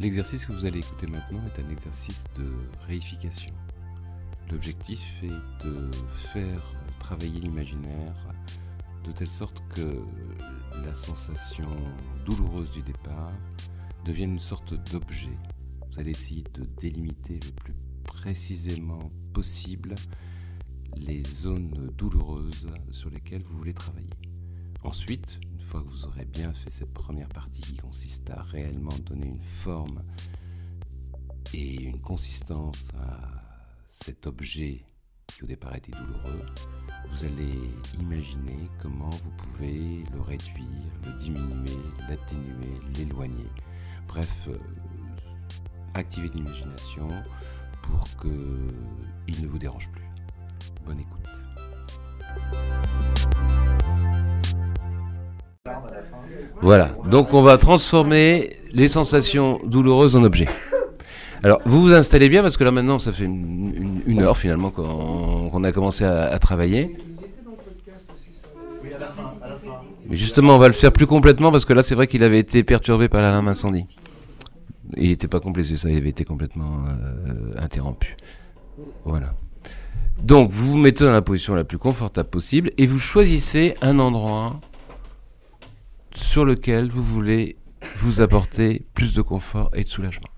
L'exercice que vous allez écouter maintenant est un exercice de réification. L'objectif est de faire travailler l'imaginaire de telle sorte que la sensation douloureuse du départ devienne une sorte d'objet. Vous allez essayer de délimiter le plus précisément possible les zones douloureuses sur lesquelles vous voulez travailler. Ensuite, fois que vous aurez bien fait cette première partie qui consiste à réellement donner une forme et une consistance à cet objet qui au départ était douloureux, vous allez imaginer comment vous pouvez le réduire, le diminuer, l'atténuer, l'éloigner. Bref, euh, activer l'imagination pour qu'il ne vous dérange plus. Bonne écoute. Voilà, donc on va transformer les sensations douloureuses en objets. Alors, vous vous installez bien parce que là maintenant, ça fait une, heure finalement qu'on a commencé à, travailler. Mais justement, on va le faire plus complètement parce que là, c'est vrai qu'il avait été perturbé par la lame incendie. Il n'était pas complet, c'est ça, il avait été complètement euh, interrompu. Voilà. Donc, vous vous mettez dans la position la plus confortable possible et vous choisissez un endroit sur lequel vous voulez vous apporter plus de confort et de soulagement.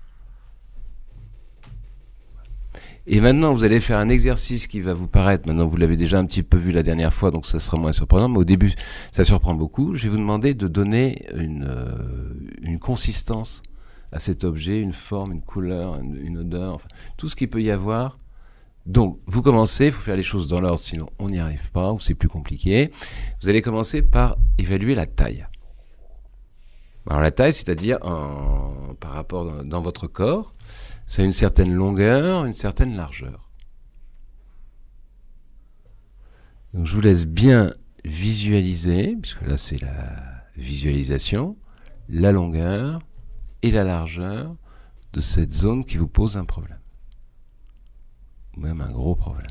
Et maintenant, vous allez faire un exercice qui va vous paraître, maintenant vous l'avez déjà un petit peu vu la dernière fois, donc ça sera moins surprenant, mais au début, ça surprend beaucoup. Je vais vous demander de donner une, euh, une consistance à cet objet, une forme, une couleur, une, odeur, enfin, tout ce qu'il peut y avoir. Donc, vous commencez, il faut faire les choses dans l'ordre, sinon on n'y arrive pas, ou c'est plus compliqué. Vous allez commencer par évaluer la taille. Alors la taille, c'est-à-dire par rapport dans votre corps, c'est une certaine longueur, une certaine largeur. Donc je vous laisse bien visualiser, puisque là c'est la visualisation, la longueur et la largeur de cette zone qui vous pose un problème. Ou même un gros problème.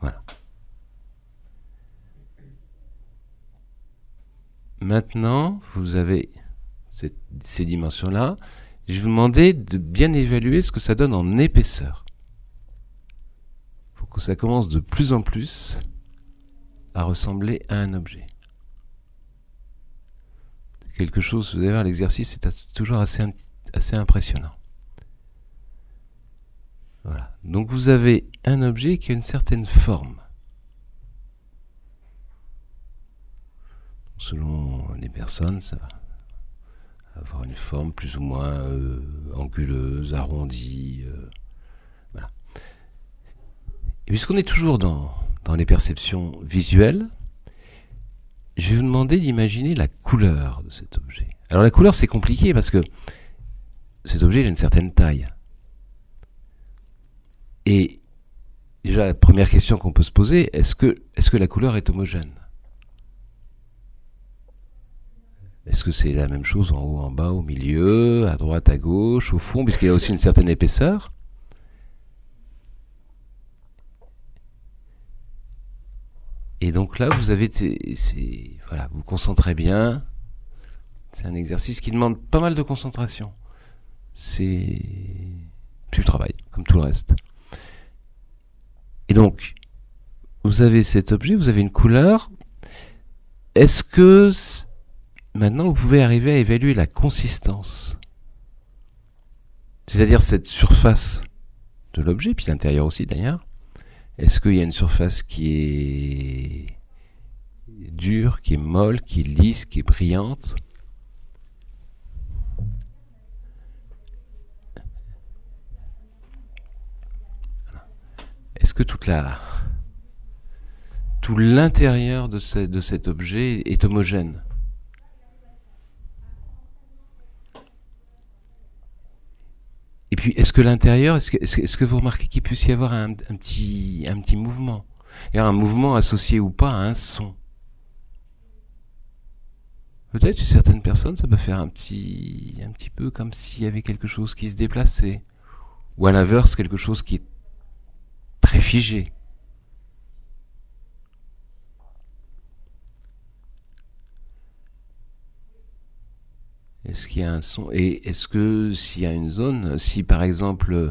Voilà. Maintenant, vous avez ces dimensions-là. Je vous demander de bien évaluer ce que ça donne en épaisseur. Faut que ça commence de plus en plus à ressembler à un objet. Quelque chose, vous allez voir, l'exercice est toujours assez, assez impressionnant. Voilà. Donc vous avez un objet qui a une certaine forme. Selon les personnes, ça va avoir une forme plus ou moins euh, anguleuse, arrondie. Euh, voilà. Et puisqu'on est toujours dans, les perceptions visuelles, je vais vous demander d'imaginer la couleur de cet objet. Alors la couleur c'est compliqué parce que cet objet a une certaine taille. Et déjà la première question qu'on peut se poser, est-ce que, est -ce que la couleur est homogène? Est-ce que c'est la même chose en haut, en bas, au milieu, à droite, à gauche, au fond, puisqu'il a aussi une certaine épaisseur Et donc là, vous avez, voilà, vous concentrez bien. C'est un exercice qui demande pas mal de concentration. C'est du travail, comme tout le reste. Et donc, vous avez cet objet, vous avez une couleur. Est-ce que Maintenant, vous pouvez arriver à évaluer la consistance. C'est-à-dire cette surface de l'objet, puis l'intérieur aussi d'ailleurs. Est-ce qu'il y a une surface qui est dure, qui est molle, qui est lisse, qui est brillante? Est-ce que toute la tout l'intérieur de, de cet objet est homogène? Est-ce que l'intérieur, est-ce que, vous remarquez qu'il puisse y avoir un, petit, un petit mouvement? Un mouvement associé ou pas à un son Peut-être chez certaines personnes, ça peut faire un petit, un petit peu comme s'il y avait quelque chose qui se déplaçait. Ou à l'inverse, quelque chose qui est très figé. Est-ce qu'il y a un son Et est-ce que s'il y a une zone, si par exemple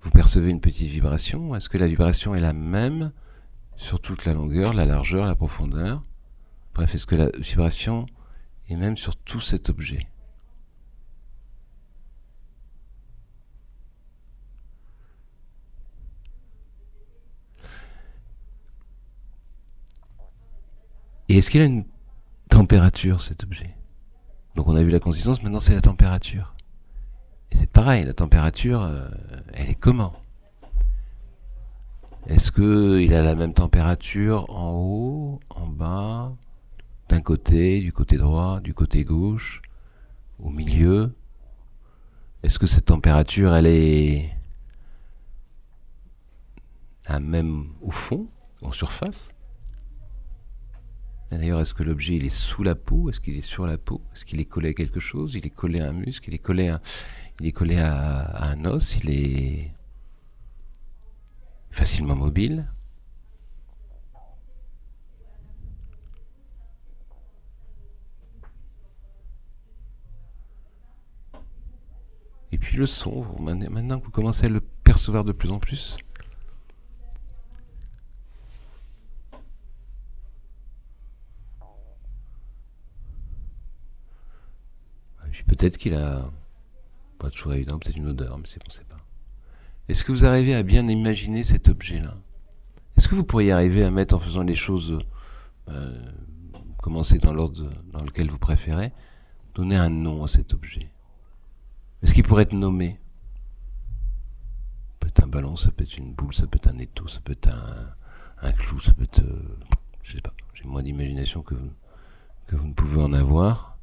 vous percevez une petite vibration, est-ce que la vibration est la même sur toute la longueur, la largeur, la profondeur? Bref, est-ce que la vibration est même sur tout cet objet? Et est-ce qu'il a une température cet objet? Donc on a vu la consistance, maintenant c'est la température. Et c'est pareil, la température, euh, elle est comment? Est-ce qu'il a la même température en haut, en bas, d'un côté, du côté droit, du côté gauche, au milieu? Est-ce que cette température, elle est même au fond, en surface? D'ailleurs, est-ce que l'objet il est sous la peau? Est-ce qu'il est sur la peau? Est-ce qu'il est collé à quelque chose? Il est collé à un muscle? Il est collé à, il est collé à, un os? Il est facilement mobile? Et puis le son, maintenant que vous commencez à le percevoir de plus en plus, peut-être qu'il a pas toujours évident, peut-être une odeur, mais c'est bon, sait pas. Est-ce que vous arrivez à bien imaginer cet objet-là? Est-ce que vous pourriez arriver à mettre en faisant les choses, euh, commencer dans l'ordre dans lequel vous préférez, donner un nom à cet objet? Est-ce qu'il pourrait être nommé? Ça peut être un ballon, ça peut être une boule, ça peut être un étau, ça peut être un, clou, ça peut être, euh, je sais pas. J'ai moins d'imagination que que vous ne pouvez en avoir.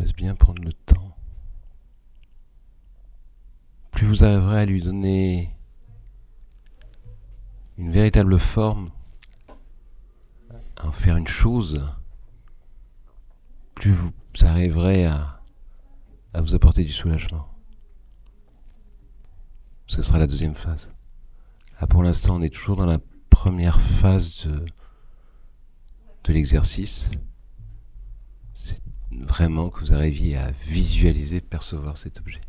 Laisse bien prendre le temps. Plus vous arriverez à lui donner une véritable forme, à en faire une chose, plus vous arriverez à, à vous apporter du soulagement. Ce sera la deuxième phase. Là, pour l'instant, on est toujours dans la première phase de, l'exercice. Vraiment que vous arriviez à visualiser, percevoir cet objet.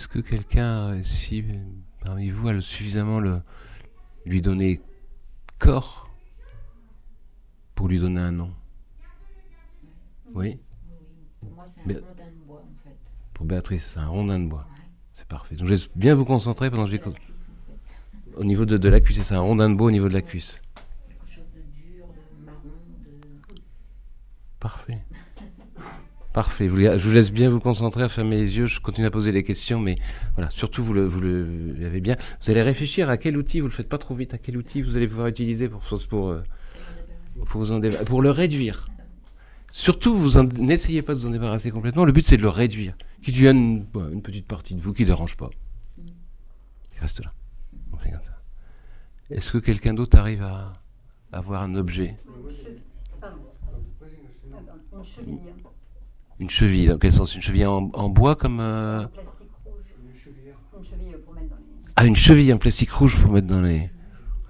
Est-ce que quelqu'un, si parmi vous, a suffisamment le, lui donner corps pour lui donner un nom? Oui Pour moi, c'est un rondin de bois, en fait. Pour Béatrice, c'est un rondin de bois. C'est parfait. Donc, je vais bien vous concentrer pendant que j'écoute. Au niveau de, de la cuisse, c'est un rondin de bois au niveau de la cuisse. Quelque chose de dur, de marron, de... Parfait. Parfait. Je vous laisse bien vous concentrer, à fermer les yeux. Je continue à poser les questions, mais voilà, surtout vous le, avez bien. Vous allez réfléchir à quel outil, vous le faites pas trop vite, à quel outil vous allez pouvoir utiliser pour, euh, le réduire. Surtout, vous n'essayez pas de vous en débarrasser complètement. Le but, c'est de le réduire. Qu'il devienne une, petite partie de vous qui ne dérange pas. Il reste là. Est-ce que quelqu'un d'autre arrive à avoir un objet? Une. Une cheville, dans quel sens? Une cheville en, bois comme. Euh... Une cheville pour mettre dans les. Ah, une cheville en plastique rouge pour mettre dans les.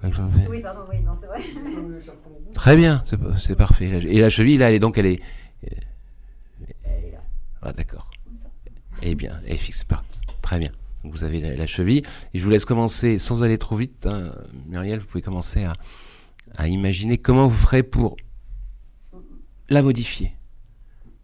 Oui, pardon, oui, non, c'est vrai. Très bien, c'est parfait. Et la cheville, là, elle est donc, elle est. Ah, d'accord. Eh bien, elle est fixe, pas. Très bien. Donc vous avez la, cheville. Et je vous laisse commencer, sans aller trop vite, hein, Muriel, vous pouvez commencer à, à imaginer comment vous ferez pour la modifier.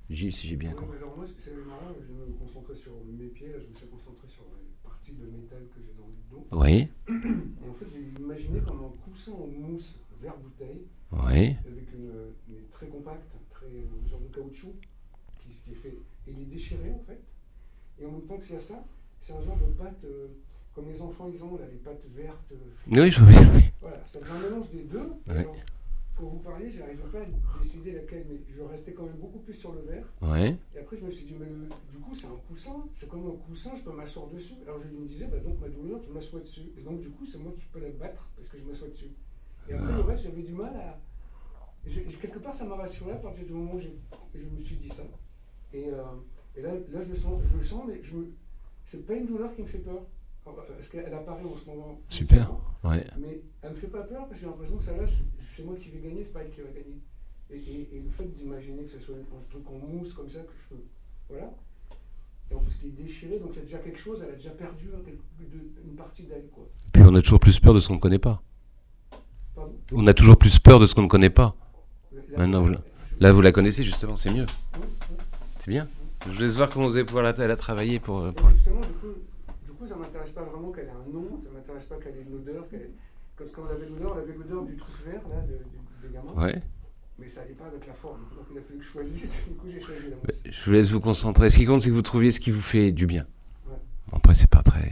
Gilles, si j'ai bien compris. alors moi, c'est marrant, je vais me concentrer sur mes pieds, là, je me suis concentré sur les parties de métal que j'ai dans le dos. Oui. Et en fait, j'ai imaginé comme un coussin en mousse vert bouteille, oui. avec une, une très compacte, très, une sorte de caoutchouc, qui, qui est fait, et il est déchiré en fait, Et en même temps qu'il y a ça, c'est un genre de pâte, euh, comme les enfants ils ont, là, les pâtes vertes. euh, Oui, je vois bien. Voilà, ça devient un mélange des deux. Ouais. Alors, pour vous parler, j'arrivais pas à décider laquelle, mais je restais quand même beaucoup plus sur le vert. Ouais. Et après, je me suis dit, mais le- du coup, c'est un coussin, c'est comme un coussin, je peux m'asseoir dessus. Alors je me disais, bah, donc ma douleur, je m'assois dessus. Et donc, du coup, c'est moi qui peux la battre parce que je m'assois dessus. Et après, le reste, j'avais du mal à. je- quelque part, ça m'a rassuré à partir du moment où je me suis dit ça. Et, euh, et là, là, je le sens, je le sens, mais je me... c'est pas une douleur qui me fait peur. Parce qu'elle apparaît en ce moment. Super. Ouais. Mais elle me fait pas peur parce que j'ai l'impression que ça là, c'est moi qui vais gagner, c'est pas elle qui va gagner. Et, et- et le fait d'imaginer que ce soit un truc en mousse comme ça, que je peux. Voilà. Et en plus, qui est déchiré, donc il y a déjà quelque chose, elle a déjà perdu une partie d'elle, quoi. Puis on a toujours plus peur de ce qu'on ne connaît pas. Pardon? On a toujours plus peur de ce qu'on ne connaît pas. Là, Maintenant, vous- Là, vous la connaissez justement, c'est mieux. Oui, oui. C'est bien. Je vous laisse voir comment vous allez pouvoir la, la travailler pour. Et pour- justement, du coup, coup, ça m'intéresse pas vraiment qu'elle ait un nom, ça m'intéresse pas qu'elle ait une odeur. qu'elle ait- Parce qu'on avait l'odeur, on avait l'odeur du truc vert, là, de- du- des gamins. Ouais. Mais ça allait pas avec la forme. Donc il a fallu que je choisisse. Du coup, j'ai choisi la mousse. Je vous laisse vous concentrer. Ce qui compte, c'est que vous trouviez ce qui vous fait du bien. Ouais. Après, c'est pas très.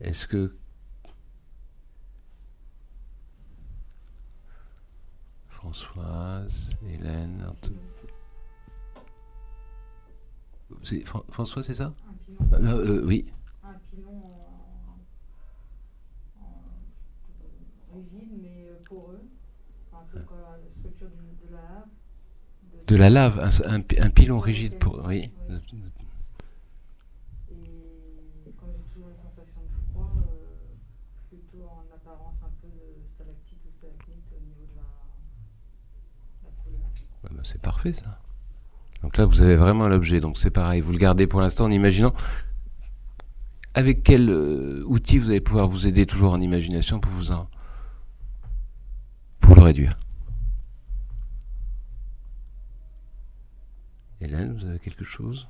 Est-ce que. Françoise, Hélène. François, c'est ça? Euh, euh, Oui. un pilon en, en- rigide mais poreux, un peu comme la structure du- de la lave. De la lave, un, un pi- un pilon rigide pour. Oui. Et quand j'ai toujours une sensation de froid, euh, plutôt en apparence un peu de stalactite ou stalagmite au niveau de la, la couleur. Ouais, bah, c'est parfait ça. Donc là, vous avez vraiment l'objet. Donc c'est pareil, vous le gardez pour l'instant en imaginant. Avec quel euh, outil vous allez pouvoir vous aider toujours en imagination pour vous en. pour le réduire Hélène, vous avez quelque chose?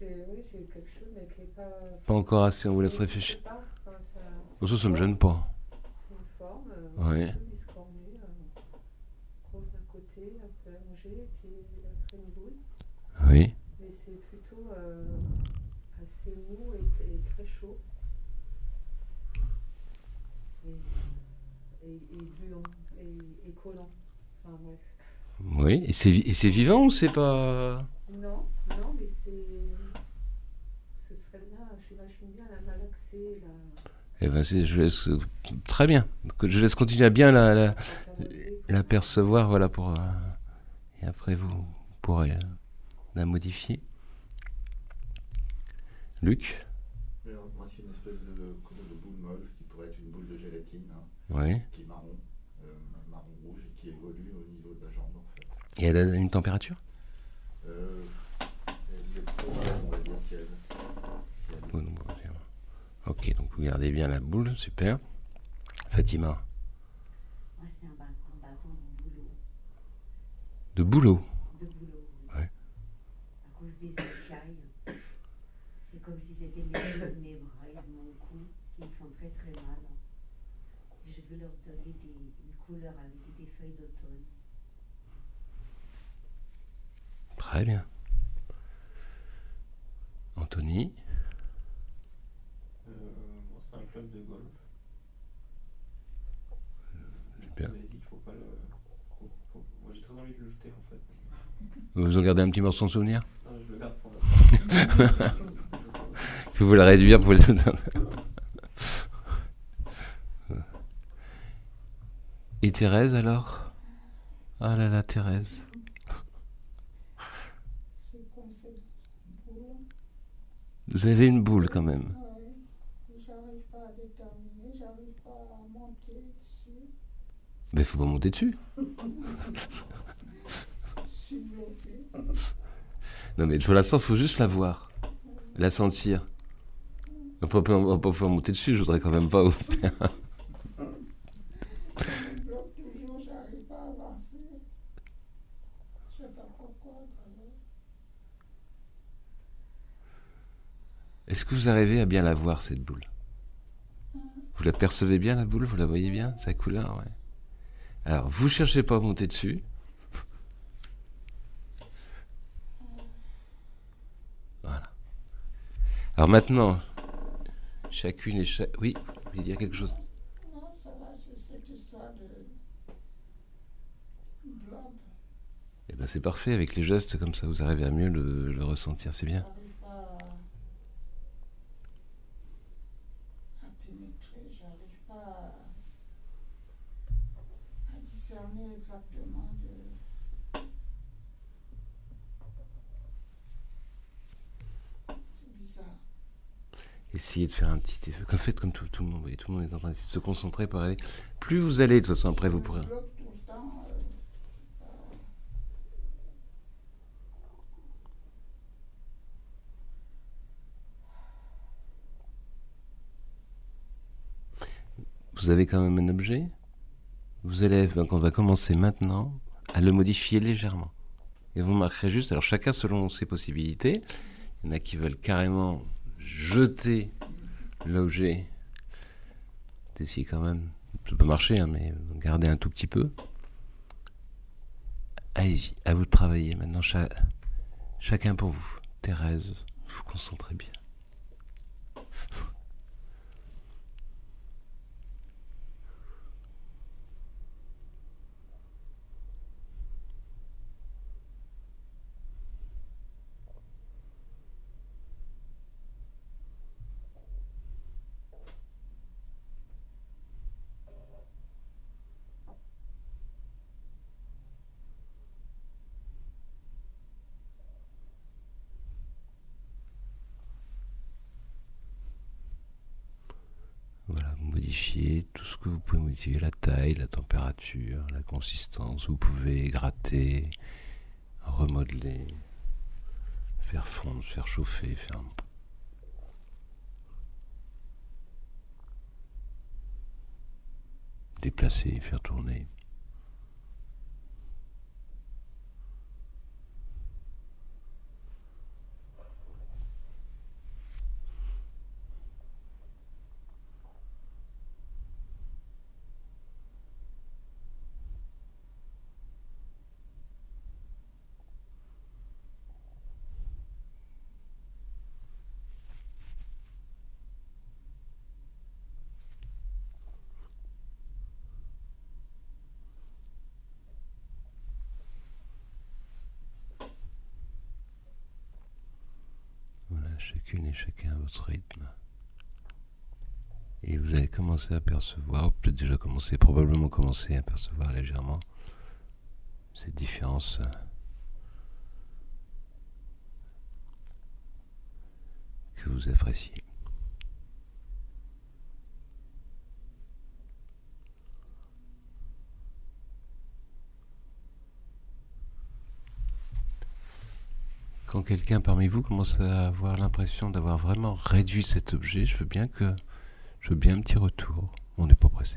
Oui, j'ai quelque chose, mais qui n'est pas. Pas encore assez, on vous laisse réfléchir. Pas, enfin, ça- ça, ça me gêne pas. C'est une forme, euh, Ouais. un peu biscornue, euh, grosse d'un côté, un peu allongée, et puis après une boule. Oui. Mais c'est plutôt euh, assez mou et, et très chaud. Et, euh, et, et gluant, et, et collant. Enfin bref. Oui. Et c'est vi- et c'est vivant ou c'est pas? Non, non, mais c'est. Ce serait bien, j'imagine bien la malaxer, la. Eh ben, je laisse. Très bien. Je laisse continuer à bien la- la, la l'apercevoir, voilà, pour. euh, et après, vous pourrez la modifier. Luc? Alors, moi, c'est une espèce de, de boule molle qui pourrait être une boule de gélatine, hein, Oui. qui est marron, euh, marron rouge et qui évolue au niveau de la jambe en fait. Et elle a une température Euh, elle est bon. Ok, donc vous gardez bien la boule, super. Fatima, Moi, c'est un, bâton de boulot. de boulot. De boulot. oui. Ouais. À cause des écailles. C'est comme si c'était mes, mes bras et mon cou qui me font très très mal. Je veux leur donner des, une couleur avec des feuilles d'automne. Très bien. Anthony, Euh, c'est un club de golf. Super. Vous avez dit qu'il faut pas le. faut- faut- Moi, j'ai très envie de le jeter en fait. vous en gardez un petit morceau de souvenir? Non, je le garde pour l'instant. Vous voulez le réduire pour le Et Thérèse alors? Ah là là, Thérèse. C'est quoi cette boule Vous avez une boule quand même. Ouais. J'arrive pas à déterminer, j'arrive pas à monter dessus. Mais faut pas monter dessus. Je. Non mais pour l'instant, faut juste la voir, la sentir. On peut pas, on peut pas pouvoir monter dessus, je voudrais quand même pas vous faire. Je me bloque toujours, j'arrive pas à avancer. Je sais pas pourquoi. d'ailleurs. Est-ce que vous arrivez à bien la voir cette boule? Vous la percevez bien la boule? Vous la voyez bien Sa couleur, ouais. Alors, vous cherchez pas à monter dessus. Alors maintenant, chacune et chaque... Oui, vous voulez dire quelque chose? Non, ça va, c'est cette histoire de globe. Eh ben c'est parfait, avec les gestes comme ça, vous arrivez à mieux le, le ressentir, c'est bien. J'arrive pas à, à pénétrer, j'arrive pas à, à discerner exactement de. C'est bizarre. Essayez de faire un petit effet, comme faites comme tout, tout le monde, vous voyez, tout le monde est en train de se Plus vous allez, de toute façon, après vous pourrez. Vous avez quand même un objet? Vous allez, donc on va commencer maintenant à le modifier légèrement. Et vous marquerez juste, alors chacun selon ses possibilités. Il y en a qui veulent carrément jeter l'objet. D'essayer quand même, ça peut marcher, hein, mais gardez un tout petit peu. Allez-y, à vous de travailler maintenant, cha- chacun pour vous. Thérèse, vous concentrez bien. Modifiez tout ce que vous pouvez modifier, la taille, la température, la consistance. Vous pouvez gratter, remodeler, faire fondre, faire chauffer, faire... déplacer, faire tourner. Voilà, chacune et chacun à votre rythme. Et vous allez commencer à percevoir, ou peut-être déjà commencer, probablement commencer à percevoir légèrement ces différences. euh, que vous appréciez. Quelqu'un parmi vous commence à avoir l'impression d'avoir vraiment réduit cet objet, je veux bien que je veux bien un petit retour. On n'est pas pressé.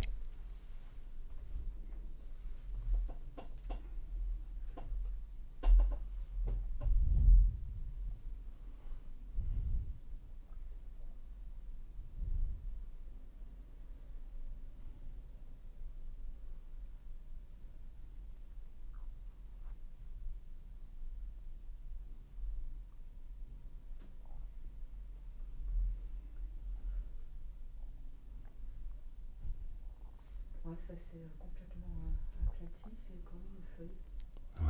Ça c'est complètement euh, aplati, c'est comme une feuille.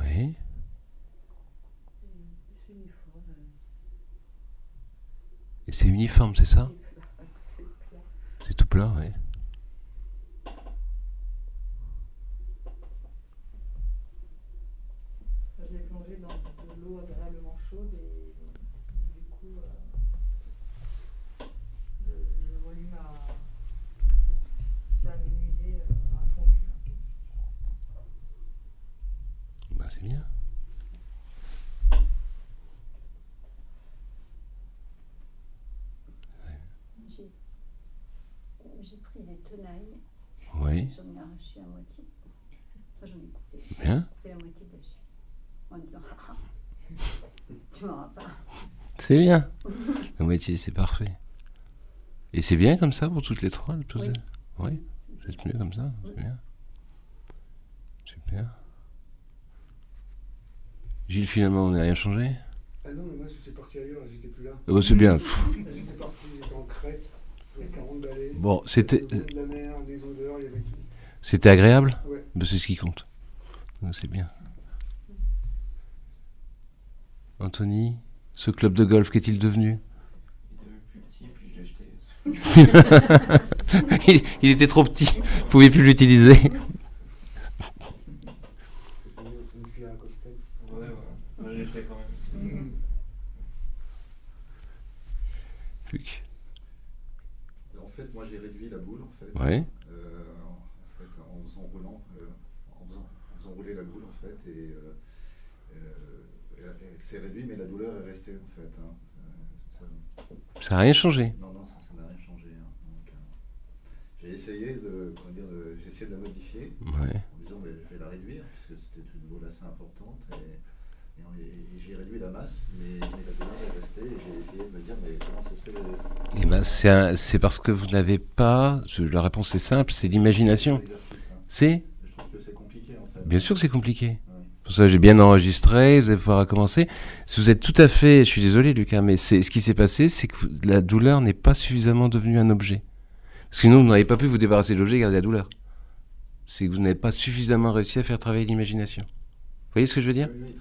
Oui. C'est uniforme. euh, Et c'est uniforme, c'est ça? C'est tout plat, oui. Je l'ai plongé dans de l'eau agréablement chaude et du coup euh, le, le volume a s'est amenuisé, euh, a fondu un peu. Bah, c'est bien. J'ai j'ai pris des tenailles, Oui. j'en ai arraché à moitié. Enfin, j'en ai coupé, Bien. coupé la moitié dessus. En disant, ah, ah, tu m'auras pas. C'est bien. La moitié, c'est parfait. Et c'est bien comme ça pour toutes les trois tout Oui. Oui. C'est mieux comme ça C'est bien. Super. Gilles, finalement, on n'a rien changé? Ah non, mais moi j'étais parti ailleurs, j'étais plus là. Ah bah, C'est bien. J'étais parti, j'étais en Crète, avec 40 balais. Bon, c'était Le goût de la mer, des odeurs, il y avait tout. c'était agréable? Ouais. Bah, C'est ce qui compte. Donc, C'est bien. Anthony, ce club de golf, qu'est-il devenu? Il est devenu plus petit, puis je l'ai acheté. il, il était trop petit, vous ne pouviez plus l'utiliser. C'était une- une cuillère à cocktail. Ouais, ouais. Moi, je l'ai acheté quand même. Luc. En fait, moi j'ai réduit la boule en fait. Ouais. Euh, en fait, en faisant roulant, en, faisant, en faisant rouler la boule en fait, et s'est réduite, mais la douleur est restée en fait. hein. Ça- n'a rien changé. non, non, ça n'a rien changé. hein. Euh, j'ai essayé de, comment dire, de, j'ai essayé de la modifier Ouais. en disant mais je vais la réduire puisque c'était une boule assez importante et j'ai réduit la masse, mais, mais la est restée et j'ai essayé de me dire mais comment ça se fait Eh ben, c'est un- c'est parce que vous n'avez pas. la réponse est simple, c'est l'imagination. l'exercice, hein. C'est? Je trouve que c'est compliqué en fait. Bien sûr que c'est compliqué. Ouais. Pour ça, j'ai bien enregistré, vous allez pouvoir recommencer. Si vous êtes tout à fait, je suis désolé Lucas, mais c'est ce qui s'est passé, c'est que la douleur n'est pas suffisamment devenue un objet. Parce que Sinon, vous n'avez pas pu vous débarrasser de l'objet et garder la douleur. C'est que vous n'avez pas suffisamment réussi à faire travailler l'imagination. Vous voyez ce que je veux dire? Oui, oui.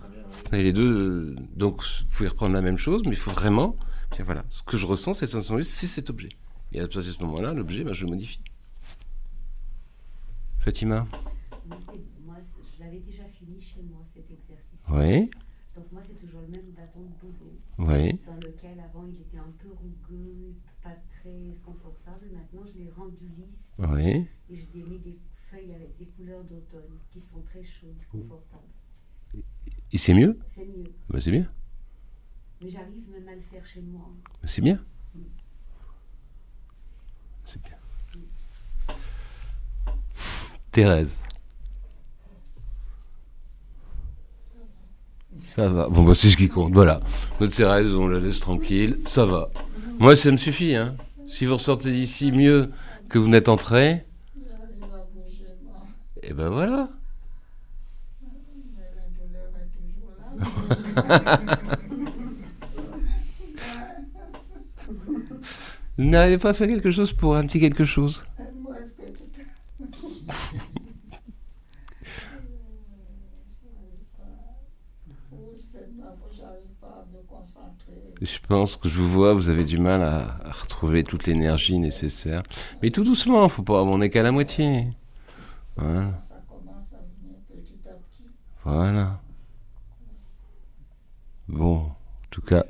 Et les deux, donc vous pouvez reprendre la même chose, mais il faut vraiment, voilà, ce que je ressens, cette sensation, c'est cet objet. Et à partir de ce moment-là, l'objet, ben, je le modifie. Fatima Moi, c'est- c'est- je l'avais déjà fini chez moi, cet exercice. Oui, Donc moi, c'est toujours le même bâton de boulot, oui. dans lequel avant il était un peu rugueux, pas très confortable. Maintenant, je l'ai rendu lisse Oui. et je lui ai mis des feuilles avec des couleurs d'automne qui sont très chaudes, confortables. Et c'est mieux C'est mieux. Ben, C'est bien. Mais j'arrive même à le faire chez moi. Ben, C'est bien. C'est bien. Thérèse. Ça va. Bon, bah, c'est ce qui compte. Voilà. Notre Thérèse, on la laisse tranquille. Ça va. Moi, ça me suffit. Hein. Si vous ressortez d'ici mieux que vous n'êtes entré, et ben voilà. Mais la douleur est toujours là. Vous n'arrivez pas à faire quelque chose pour un petit quelque chose. Je pense que je vous vois, vous avez du mal à, à retrouver toute l'énergie nécessaire. Mais tout doucement, faut pas, on n'est qu'à la moitié. Voilà. Ça commence à venir petit à petit. Voilà. Bon, en tout cas,